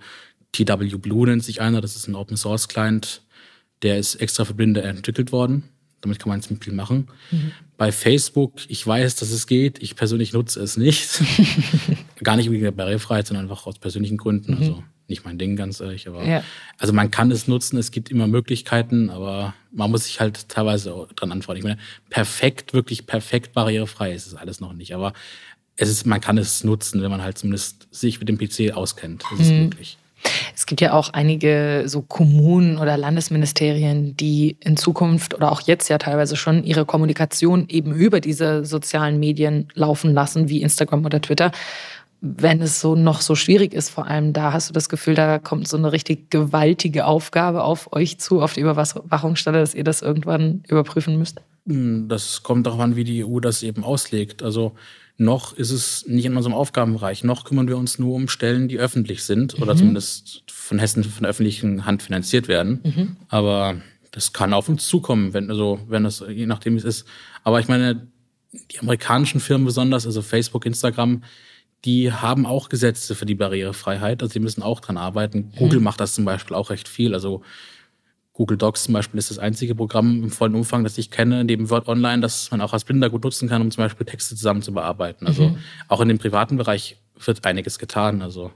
TW Blue nennt sich einer, das ist ein Open-Source-Client, der ist extra für Blinde entwickelt worden. Damit kann man ziemlich viel machen. Bei Facebook, ich weiß, dass es geht. Ich persönlich nutze es nicht. Gar nicht wegen der Barrierefreiheit, sondern einfach aus persönlichen Gründen. Also nicht mein Ding, ganz ehrlich. Aber Ja. also man kann es nutzen, es gibt immer Möglichkeiten, aber man muss sich halt teilweise auch dran antworten. Ich meine, perfekt, wirklich perfekt barrierefrei ist es alles noch nicht. Aber es ist, man kann es nutzen, wenn man halt zumindest sich mit dem PC auskennt. Das ist möglich. Es gibt ja auch einige so Kommunen oder Landesministerien, die in Zukunft oder auch jetzt ja teilweise schon ihre Kommunikation eben über diese sozialen Medien laufen lassen, wie Instagram oder Twitter. Wenn es so noch so schwierig ist, vor allem da hast du das Gefühl, da kommt so eine richtig gewaltige Aufgabe auf euch zu, auf die Überwachungsstelle, dass ihr das irgendwann überprüfen müsst. Hm, Das kommt darauf an, wie die EU das eben auslegt. Also noch ist es nicht in unserem Aufgabenbereich. Noch kümmern wir uns nur um Stellen, die öffentlich sind oder zumindest von Hessen von der öffentlichen Hand finanziert werden. Aber das kann auf uns zukommen, wenn also wenn das je nachdem wie es ist. Aber ich meine, die amerikanischen Firmen besonders, also Facebook, Instagram, die haben auch Gesetze für die Barrierefreiheit. Also die müssen auch dran arbeiten. Google macht das zum Beispiel auch recht viel. Also Google Docs zum Beispiel ist das einzige Programm im vollen Umfang, das ich kenne, neben Word Online, das man auch als Blinder gut nutzen kann, um zum Beispiel Texte zusammen zu bearbeiten. Also auch in dem privaten Bereich wird einiges getan. Also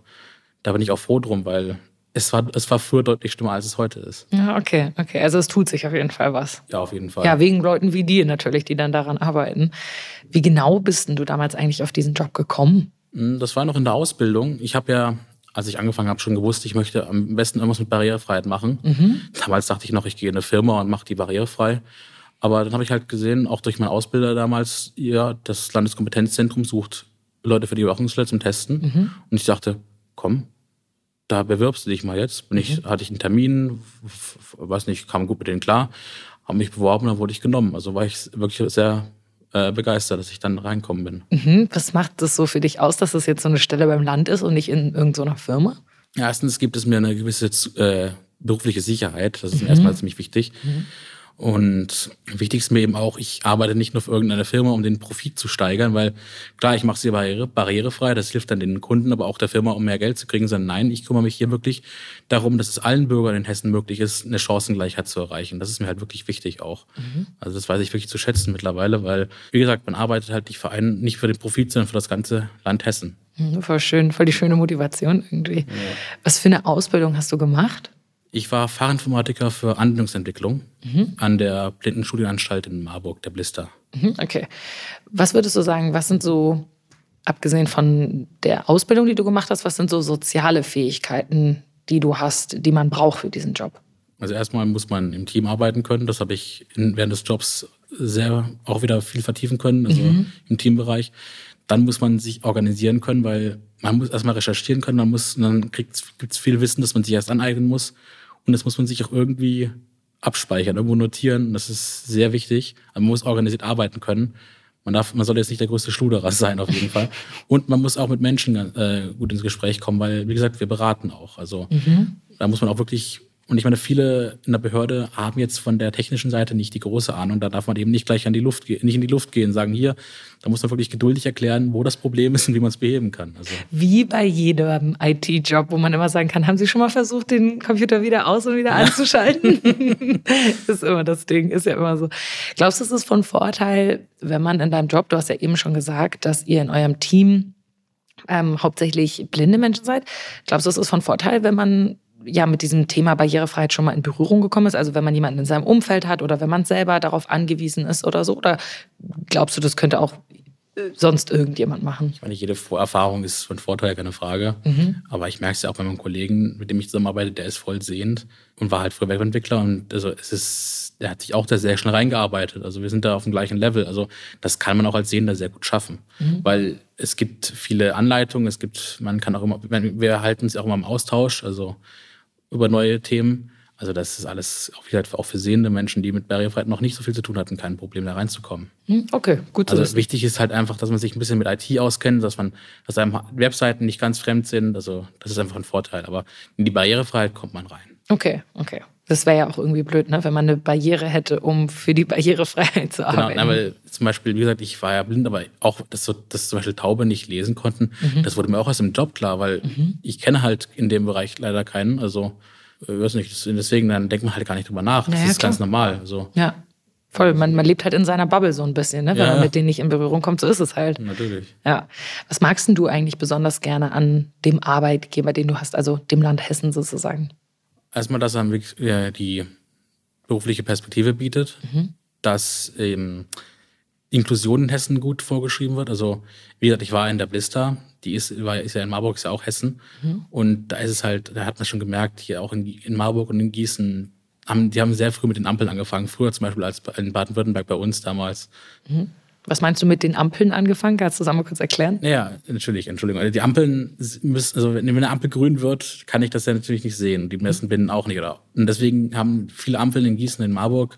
da bin ich auch froh drum, weil es war, es war früher deutlich schlimmer, als es heute ist. Ja, okay, okay. Also es tut sich auf jeden Fall was. Ja, auf jeden Fall. Ja, wegen Leuten wie dir natürlich, die dann daran arbeiten. Wie genau bist denn du damals eigentlich auf diesen Job gekommen? Mm, Das war noch in der Ausbildung. Ich habe ja, als ich angefangen habe, schon gewusst, ich möchte am besten irgendwas mit Barrierefreiheit machen. Damals dachte ich noch, ich gehe in eine Firma und mache die barrierefrei. Aber dann habe ich halt gesehen, auch durch meinen Ausbilder damals, ja, das Landeskompetenzzentrum sucht Leute für die Überwachungsstelle zum Testen. Und ich dachte, komm, da bewirbst du dich mal jetzt. Bin ich, hatte ich einen Termin, weiß nicht, kam gut mit denen klar, habe mich beworben, dann wurde ich genommen. Also war ich wirklich sehr äh, begeistert, dass ich dann reinkommen bin. Mhm. Was macht das so für dich aus, dass das jetzt so eine Stelle beim Land ist und nicht in irgendeiner Firma? Erstens gibt es mir eine gewisse äh, berufliche Sicherheit. Das ist mir erstmal ziemlich wichtig. Und wichtig ist mir eben auch, ich arbeite nicht nur für irgendeine Firma, um den Profit zu steigern, weil klar, ich mache sie barriere, barrierefrei, das hilft dann den Kunden, aber auch der Firma, um mehr Geld zu kriegen, sondern nein, ich kümmere mich hier wirklich darum, dass es allen Bürgern in Hessen möglich ist, eine Chancengleichheit zu erreichen. Das ist mir halt wirklich wichtig auch. Also das weiß ich wirklich zu schätzen mittlerweile, weil, wie gesagt, man arbeitet halt nicht für einen, nicht für den Profit, sondern für das ganze Land Hessen. Mhm, Voll schön, voll die schöne Motivation irgendwie. Was für eine Ausbildung hast du gemacht? Ich war Fachinformatiker für Anwendungsentwicklung an der Blindenstudienanstalt in Marburg, der Blister. Mhm, Okay. Was würdest du sagen, was sind so, abgesehen von der Ausbildung, die du gemacht hast, was sind so soziale Fähigkeiten, die du hast, die man braucht für diesen Job? Also erstmal muss man im Team arbeiten können. Das habe ich während des Jobs sehr auch wieder viel vertiefen können, also im Teambereich. Dann muss man sich organisieren können, weil man muss erstmal recherchieren können, man muss, dann gibt es viel Wissen, das man sich erst aneignen muss. Und das muss man sich auch irgendwie abspeichern, irgendwo notieren. Das ist sehr wichtig. Man muss organisiert arbeiten können. Man darf, man soll jetzt nicht der größte Schluderer sein, auf jeden Fall. Und man muss auch mit Menschen äh, gut ins Gespräch kommen, weil, wie gesagt, wir beraten auch. Also da muss man auch wirklich Und ich meine, viele in der Behörde haben jetzt von der technischen Seite nicht die große Ahnung. Da darf man eben nicht gleich an die Luft nicht in die Luft gehen, sagen hier, da muss man wirklich geduldig erklären, wo das Problem ist und wie man es beheben kann. Also wie bei jedem IT-Job, wo man immer sagen kann, haben Sie schon mal versucht, den Computer wieder aus und wieder ja. anzuschalten? ist immer das Ding, ist ja immer so. Glaubst du, es ist von Vorteil, wenn man in deinem Job, du hast ja eben schon gesagt, dass ihr in eurem Team ähm, hauptsächlich blinde Menschen seid. Glaubst du, es ist von Vorteil, wenn man ja mit diesem Thema Barrierefreiheit schon mal in Berührung gekommen ist? Also wenn man jemanden in seinem Umfeld hat oder wenn man selber darauf angewiesen ist oder so? Oder glaubst du, das könnte auch äh, sonst irgendjemand machen? Ich meine, jede Vorerfahrung ist von Vorteil, keine Frage. Mhm. Aber ich merke es ja auch bei meinem Kollegen, mit dem ich zusammenarbeite, der ist voll sehend und war halt früher Webentwickler und also es ist, der hat sich auch da sehr schnell reingearbeitet. Also wir sind da auf dem gleichen Level. Also das kann man auch als Sehender sehr gut schaffen. Mhm. Weil es gibt viele Anleitungen, es gibt, man kann auch immer, wir halten uns auch immer im Austausch. Also über neue Themen. Also das ist alles auch, wieder auch für sehende Menschen, die mit Barrierefreiheit noch nicht so viel zu tun hatten, kein Problem da reinzukommen. Hm, okay, gut. Also wichtig ist halt einfach, dass man sich ein bisschen mit IT auskennt, dass man, dass einem Webseiten nicht ganz fremd sind. Also das ist einfach ein Vorteil. Aber in die Barrierefreiheit kommt man rein. Okay, okay. Das wäre ja auch irgendwie blöd, ne? wenn man eine Barriere hätte, um für die Barrierefreiheit zu genau, arbeiten. Genau, weil zum Beispiel, wie gesagt, ich war ja blind, aber auch, dass, so, dass zum Beispiel Taube nicht lesen konnten, mhm. das wurde mir auch aus dem Job klar, weil mhm. ich kenne halt in dem Bereich leider keinen. Also äh, weiß nicht, deswegen dann denkt man halt gar nicht drüber nach. Das naja, ist klar. ganz normal. So. Ja. Voll, man, man lebt halt in seiner Bubble so ein bisschen, ne? wenn ja. man mit denen nicht in Berührung kommt, so ist es halt. Natürlich. Ja. Was magst denn du eigentlich besonders gerne an dem Arbeitgeber, den du hast, also dem Land Hessen sozusagen? Erstmal, dass er wirklich die berufliche Perspektive bietet, mhm. dass ähm, Inklusion in Hessen gut vorgeschrieben wird. Also, wie gesagt, ich war in der Blister, die ist, war, ist ja in Marburg, ist ja auch Hessen. Mhm. Und da ist es halt, da hat man schon gemerkt, hier auch in, in Marburg und in Gießen, haben, die haben sehr früh mit den Ampeln angefangen. Früher zum Beispiel als in Baden-Württemberg bei uns damals. Mhm. Was meinst du mit den Ampeln angefangen? Kannst du das einmal kurz erklären? Ja, natürlich, Entschuldigung. Also die Ampeln müssen, also wenn eine Ampel grün wird, kann ich das ja natürlich nicht sehen. Die meisten mhm. Binnen auch nicht. Oder? Und deswegen haben viele Ampeln in Gießen, in Marburg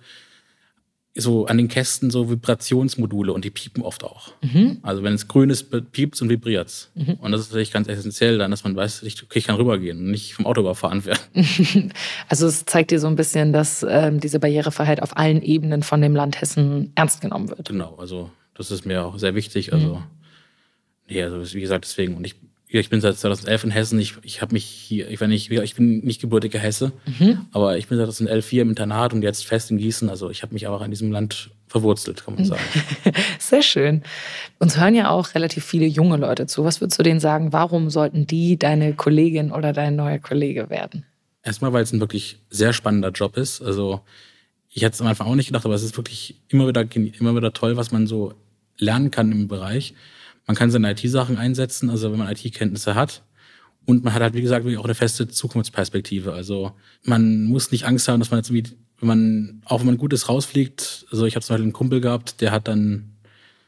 so an den Kästen so Vibrationsmodule und die piepen oft auch. Mhm. Also wenn es grün ist, piept und vibriert mhm. Und das ist natürlich ganz essentiell dann, dass man weiß, okay, ich kann rübergehen und nicht vom Auto überfahren werden. Also es zeigt dir so ein bisschen, dass ähm, diese Barrierefreiheit auf allen Ebenen von dem Land Hessen ernst genommen wird. Genau, also das ist mir auch sehr wichtig. Also, mhm. nee, also wie gesagt, deswegen. Und ich ich bin seit 2011 in Hessen. Ich, ich habe mich hier, ich, wenn ich, ich bin nicht gebürtiger Hesse, mhm. aber ich bin seit 2011 hier im Internat und jetzt fest in Gießen. Also ich habe mich auch in diesem Land verwurzelt, kann man sagen. Sehr schön. Uns hören ja auch relativ viele junge Leute zu. Was würdest du denen sagen? Warum sollten die deine Kollegin oder dein neuer Kollege werden? Erstmal, weil es ein wirklich sehr spannender Job ist. Also ich hätte es am Anfang auch nicht gedacht, aber es ist wirklich immer wieder, immer wieder toll, was man so lernen kann im Bereich. Man kann seine IT-Sachen einsetzen, also wenn man IT-Kenntnisse hat. Und man hat halt, wie gesagt, auch eine feste Zukunftsperspektive. Also man muss nicht Angst haben, dass man jetzt wie, wenn man, auch wenn man Gutes rausfliegt, also ich habe zum Beispiel einen Kumpel gehabt, der hat dann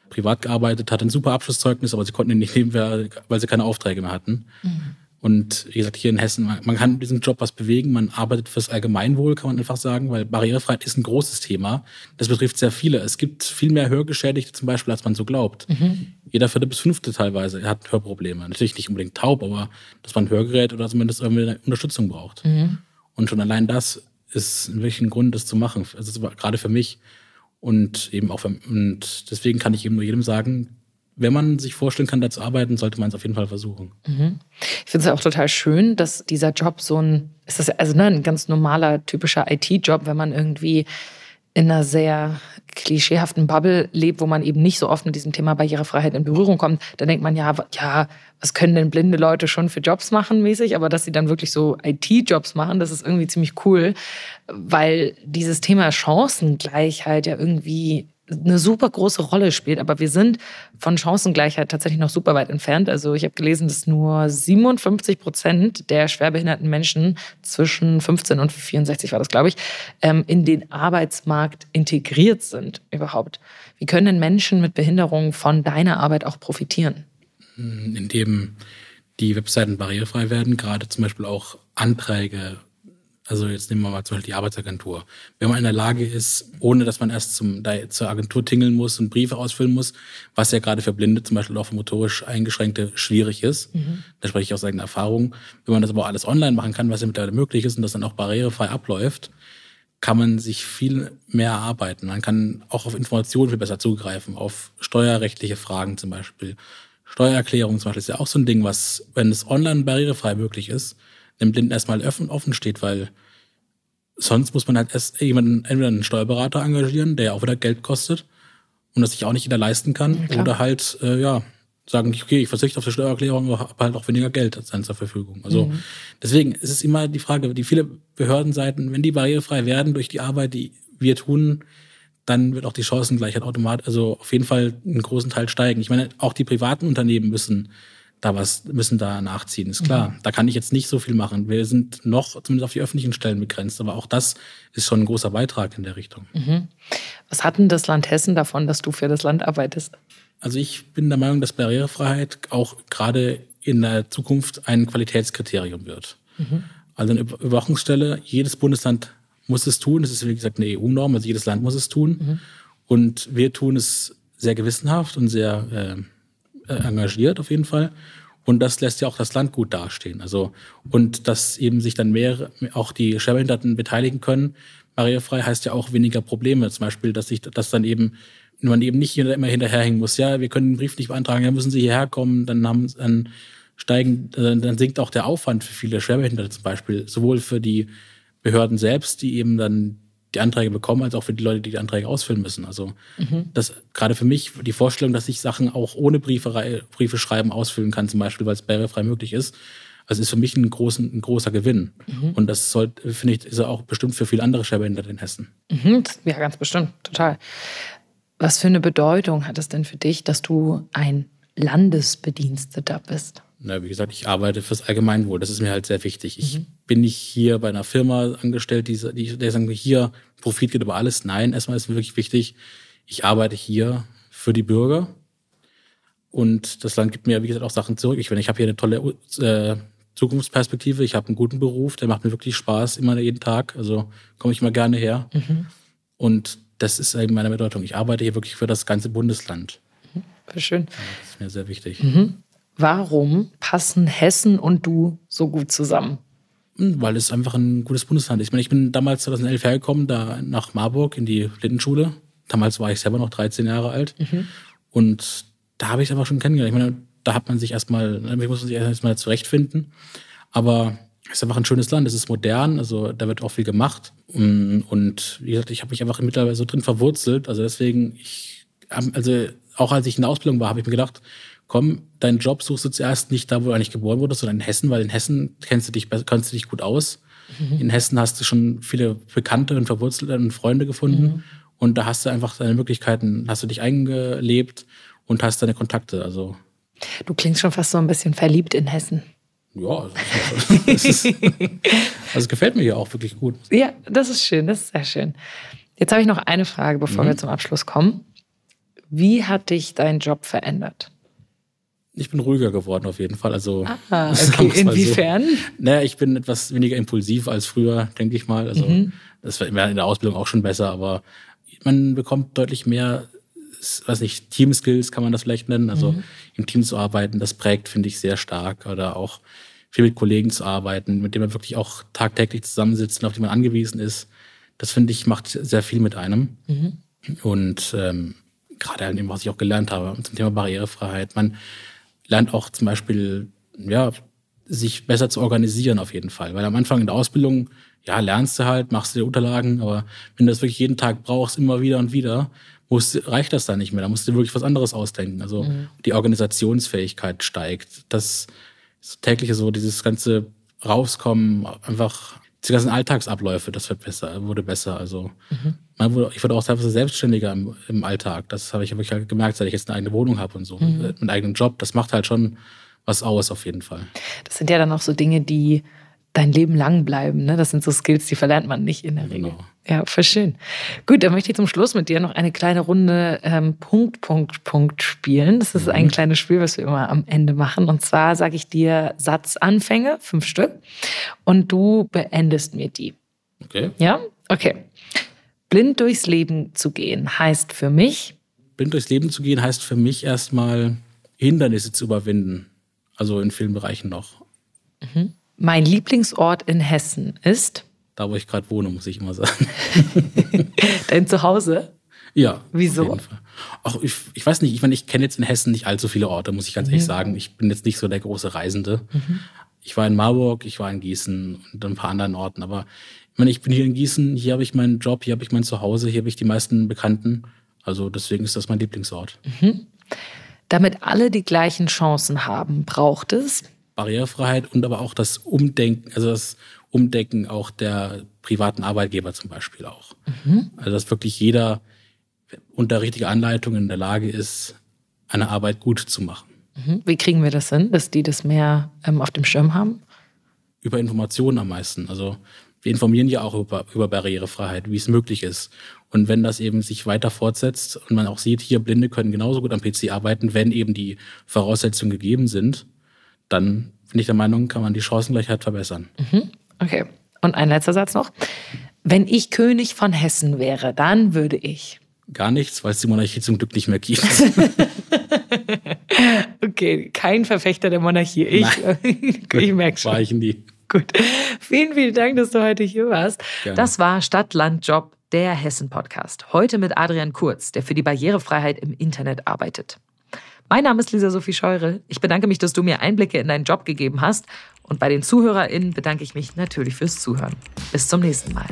privat gearbeitet, hat ein super Abschlusszeugnis, aber sie konnten ihn nicht nehmen, weil sie keine Aufträge mehr hatten. Mhm. Und wie gesagt, hier in Hessen, man kann mit diesem Job was bewegen, man arbeitet fürs Allgemeinwohl, kann man einfach sagen, weil Barrierefreiheit ist ein großes Thema. Das betrifft sehr viele. Es gibt viel mehr Hörgeschädigte zum Beispiel, als man so glaubt. Mhm. Jeder vierte bis fünfte teilweise hat Hörprobleme. Natürlich nicht unbedingt taub, aber dass man ein Hörgerät oder zumindest irgendwie eine Unterstützung braucht. Mhm. Und schon allein das ist wirklich ein Grund, das zu machen. Also gerade für mich. Und eben auch, für, und deswegen kann ich eben nur jedem sagen, wenn man sich vorstellen kann, da zu arbeiten, sollte man es auf jeden Fall versuchen. Mhm. Ich finde es ja auch total schön, dass dieser Job so ein, ist das also ne, ein ganz normaler, typischer IT-Job, wenn man irgendwie in einer sehr klischeehaften Bubble lebt, wo man eben nicht so oft mit diesem Thema Barrierefreiheit in Berührung kommt, dann denkt man ja, ja, was können denn blinde Leute schon für Jobs machen mäßig, aber dass sie dann wirklich so IT-Jobs machen, das ist irgendwie ziemlich cool, weil dieses Thema Chancengleichheit ja irgendwie eine super große Rolle spielt. Aber wir sind von Chancengleichheit tatsächlich noch super weit entfernt. Also ich habe gelesen, dass nur 57 Prozent der schwerbehinderten Menschen zwischen 15 und 64 war das, glaube ich, ähm, in den Arbeitsmarkt integriert sind überhaupt. Wie können denn Menschen mit Behinderung von deiner Arbeit auch profitieren? Indem die Webseiten barrierefrei werden, gerade zum Beispiel auch Anträge Also jetzt nehmen wir mal zum Beispiel die Arbeitsagentur. Wenn man in der Lage ist, ohne dass man erst zum, zur Agentur tingeln muss und Briefe ausfüllen muss, was ja gerade für Blinde, zum Beispiel auch für motorisch Eingeschränkte, schwierig ist. Mhm. Da spreche ich aus eigener Erfahrung. Wenn man das aber alles online machen kann, was ja mittlerweile möglich ist und das dann auch barrierefrei abläuft, kann man sich viel mehr erarbeiten. Man kann auch auf Informationen viel besser zugreifen, auf steuerrechtliche Fragen zum Beispiel. Steuererklärung zum Beispiel ist ja auch so ein Ding, was, wenn es online barrierefrei möglich ist, dem Blinden erstmal offen steht, weil sonst muss man halt erst jemanden, entweder einen Steuerberater engagieren, der ja auch wieder Geld kostet und das sich auch nicht jeder leisten kann, ja, oder halt, äh, ja, sagen, okay, ich verzichte auf die Steuererklärung, aber habe halt auch weniger Geld zur Verfügung. Also mhm. deswegen ist es immer die Frage, die viele Behördenseiten, wenn die barrierefrei werden durch die Arbeit, die wir tun, dann wird auch die Chancengleichheit automatisch, also auf jeden Fall einen großen Teil steigen. Ich meine, auch die privaten Unternehmen müssen da was, müssen da nachziehen, ist klar. Mhm. Da kann ich jetzt nicht so viel machen. Wir sind noch zumindest auf die öffentlichen Stellen begrenzt, aber auch das ist schon ein großer Beitrag in der Richtung. Mhm. Was hat denn das Land Hessen davon, dass du für das Land arbeitest? Also ich bin der Meinung, dass Barrierefreiheit auch gerade in der Zukunft ein Qualitätskriterium wird. Mhm. Also eine Überwachungsstelle, jedes Bundesland muss es tun. Das ist, wie gesagt, eine EU-Norm, also jedes Land muss es tun. Mhm. Und wir tun es sehr gewissenhaft und sehr äh, engagiert auf jeden Fall. Und das lässt ja auch das Land gut dastehen. Also, und dass eben sich dann mehr, auch die Schwerbehinderten beteiligen können. Barrierefrei heißt ja auch weniger Probleme. Zum Beispiel, dass sich, dass dann eben, man eben nicht immer hinterherhängen muss. Ja, wir können den Brief nicht beantragen, dann müssen Sie hierher kommen, dann haben, dann steigen, äh, dann sinkt auch der Aufwand für viele Schwerbehinderte zum Beispiel. Sowohl für die Behörden selbst, die eben dann die Anträge bekommen, als auch für die Leute, die die Anträge ausfüllen müssen. Also mhm. das gerade für mich die Vorstellung, dass ich Sachen auch ohne Briefe, Briefe schreiben ausfüllen kann, zum Beispiel, weil es barrierefrei möglich ist, also ist für mich ein, großen, ein großer Gewinn. Mhm. Und das sollte, finde ich, ist auch bestimmt für viele andere Schwerbehinderte in Hessen. Mhm. Ja, ganz bestimmt, total. Was für eine Bedeutung hat es denn für dich, dass du ein Landesbediensteter bist? Na, wie gesagt, ich arbeite fürs Allgemeinwohl. Das ist mir halt sehr wichtig. Ich mhm. Bin nicht hier bei einer Firma angestellt, die, die, die sagen, hier Profit geht über alles. Nein, erstmal ist mir wirklich wichtig, ich arbeite hier für die Bürger. Und das Land gibt mir, wie gesagt, auch Sachen zurück. Ich, ich habe hier eine tolle äh, Zukunftsperspektive. Ich habe einen guten Beruf, der macht mir wirklich Spaß, immer jeden Tag. Also komme ich immer gerne her. Mhm. Und das ist eben meine Bedeutung. Ich arbeite hier wirklich für das ganze Bundesland. Mhm. Schön. das ist mir sehr wichtig. Mhm. Warum passen Hessen und du so gut zusammen? Weil es einfach ein gutes Bundesland ist. Ich meine, ich bin damals 2011 hergekommen, da nach Marburg in die Blindenschule. Damals war ich selber noch 13 Jahre alt. Mhm. Und da habe ich es einfach schon kennengelernt. Ich meine, da hat man sich erstmal, da muss sich erstmal zurechtfinden. Aber es ist einfach ein schönes Land, es ist modern, also da wird auch viel gemacht. Und wie gesagt, ich habe mich einfach mittlerweile so drin verwurzelt. Also deswegen, ich, also auch als ich in der Ausbildung war, habe ich mir gedacht, komm, deinen Job suchst du zuerst nicht da, wo du eigentlich geboren wurdest, sondern in Hessen, weil in Hessen kennst du dich, kennst du dich gut aus. Mhm. In Hessen hast du schon viele Bekannte und Verwurzelte und Freunde gefunden. Mhm. Und da hast du einfach deine Möglichkeiten, hast du dich eingelebt und hast deine Kontakte. Also. Du klingst schon fast so ein bisschen verliebt in Hessen. Ja, also, ist, also gefällt mir hier auch wirklich gut. Ja, das ist schön, das ist sehr schön. Jetzt habe ich noch eine Frage, bevor mhm. wir zum Abschluss kommen. Wie hat dich dein Job verändert? Ich bin ruhiger geworden auf jeden Fall. Also ah, okay. inwiefern? So. Naja, ich bin etwas weniger impulsiv als früher, denke ich mal. Also mhm. das war in der Ausbildung auch schon besser, aber man bekommt deutlich mehr, weiß nicht, Teamskills kann man das vielleicht nennen. Also mhm. im Team zu arbeiten, das prägt, finde ich, sehr stark. Oder auch viel mit Kollegen zu arbeiten, mit denen man wirklich auch tagtäglich zusammensitzt auf die man angewiesen ist. Das finde ich macht sehr viel mit einem. Mhm. Und ähm, gerade halt eben, was ich auch gelernt habe zum Thema Barrierefreiheit. Man lernt auch zum Beispiel, ja, sich besser zu organisieren auf jeden Fall. Weil am Anfang in der Ausbildung, ja, lernst du halt, machst du die Unterlagen, aber wenn du das wirklich jeden Tag brauchst, immer wieder und wieder, musst, reicht das dann nicht mehr. Da musst du wirklich was anderes ausdenken. Also mhm. die Organisationsfähigkeit steigt. Das tägliche so, dieses ganze Rauskommen, einfach die ganzen Alltagsabläufe, das wird besser, wurde besser. Also mhm. man wurde, ich wurde auch teilweise selbstständiger im, im Alltag. Das habe ich wirklich halt gemerkt, seit ich jetzt eine eigene Wohnung habe und so, mhm. einen eigenen Job. Das macht halt schon was aus, auf jeden Fall. Das sind ja dann auch so Dinge, die dein Leben lang bleiben. Ne? Das sind so Skills, die verlernt man nicht in der Regel. Genau. Ja, voll schön. Gut, dann möchte ich zum Schluss mit dir noch eine kleine Runde ähm, Punkt, Punkt, Punkt spielen. Das ist mhm. ein kleines Spiel, was wir immer am Ende machen. Und zwar sage ich dir Satzanfänge, fünf Stück, und du beendest mir die. Okay. Ja? Okay. Blind durchs Leben zu gehen heißt für mich. Blind durchs Leben zu gehen heißt für mich erstmal Hindernisse zu überwinden. Also in vielen Bereichen noch. Mein Lieblingsort in Hessen ist? Da, wo ich gerade wohne, muss ich immer sagen. Dein Zuhause? Ja. Wieso? Auch ich, ich weiß nicht, ich meine, ich kenne jetzt in Hessen nicht allzu viele Orte, muss ich ganz mhm. ehrlich sagen. Ich bin jetzt nicht so der große Reisende. Mhm. Ich war in Marburg, ich war in Gießen und ein paar anderen Orten, aber ich meine, ich bin hier in Gießen, hier habe ich meinen Job, hier habe ich mein Zuhause, hier habe ich die meisten Bekannten. Also deswegen ist das mein Lieblingsort. Mhm. Damit alle die gleichen Chancen haben, braucht es Barrierefreiheit und aber auch das Umdenken, also das Umdenken auch der privaten Arbeitgeber zum Beispiel auch. Mhm. Also dass wirklich jeder unter richtiger Anleitung in der Lage ist, eine Arbeit gut zu machen. Mhm. Wie kriegen wir das hin, dass die das mehr ähm, auf dem Schirm haben? Über Informationen am meisten. Also wir informieren ja auch über, über Barrierefreiheit, wie es möglich ist. Und wenn das eben sich weiter fortsetzt und man auch sieht, hier Blinde können genauso gut am PC arbeiten, wenn eben die Voraussetzungen gegeben sind, dann bin ich der Meinung, kann man die Chancengleichheit verbessern. Mhm. Okay. Und ein letzter Satz noch. Wenn ich König von Hessen wäre, dann würde ich. Gar nichts, weil es die Monarchie zum Glück nicht mehr gibt. okay, kein Verfechter der Monarchie. Ich, ich merke schon. War ich nie. Gut. Vielen, vielen Dank, dass du heute hier warst. Gerne. Das war Stadt, Land, Job, der Hessen-Podcast. Heute mit Adrian Kurz, der für die Barrierefreiheit im Internet arbeitet. Mein Name ist Lisa Sophie Scheure. Ich bedanke mich, dass du mir Einblicke in deinen Job gegeben hast. Und bei den ZuhörerInnen bedanke ich mich natürlich fürs Zuhören. Bis zum nächsten Mal.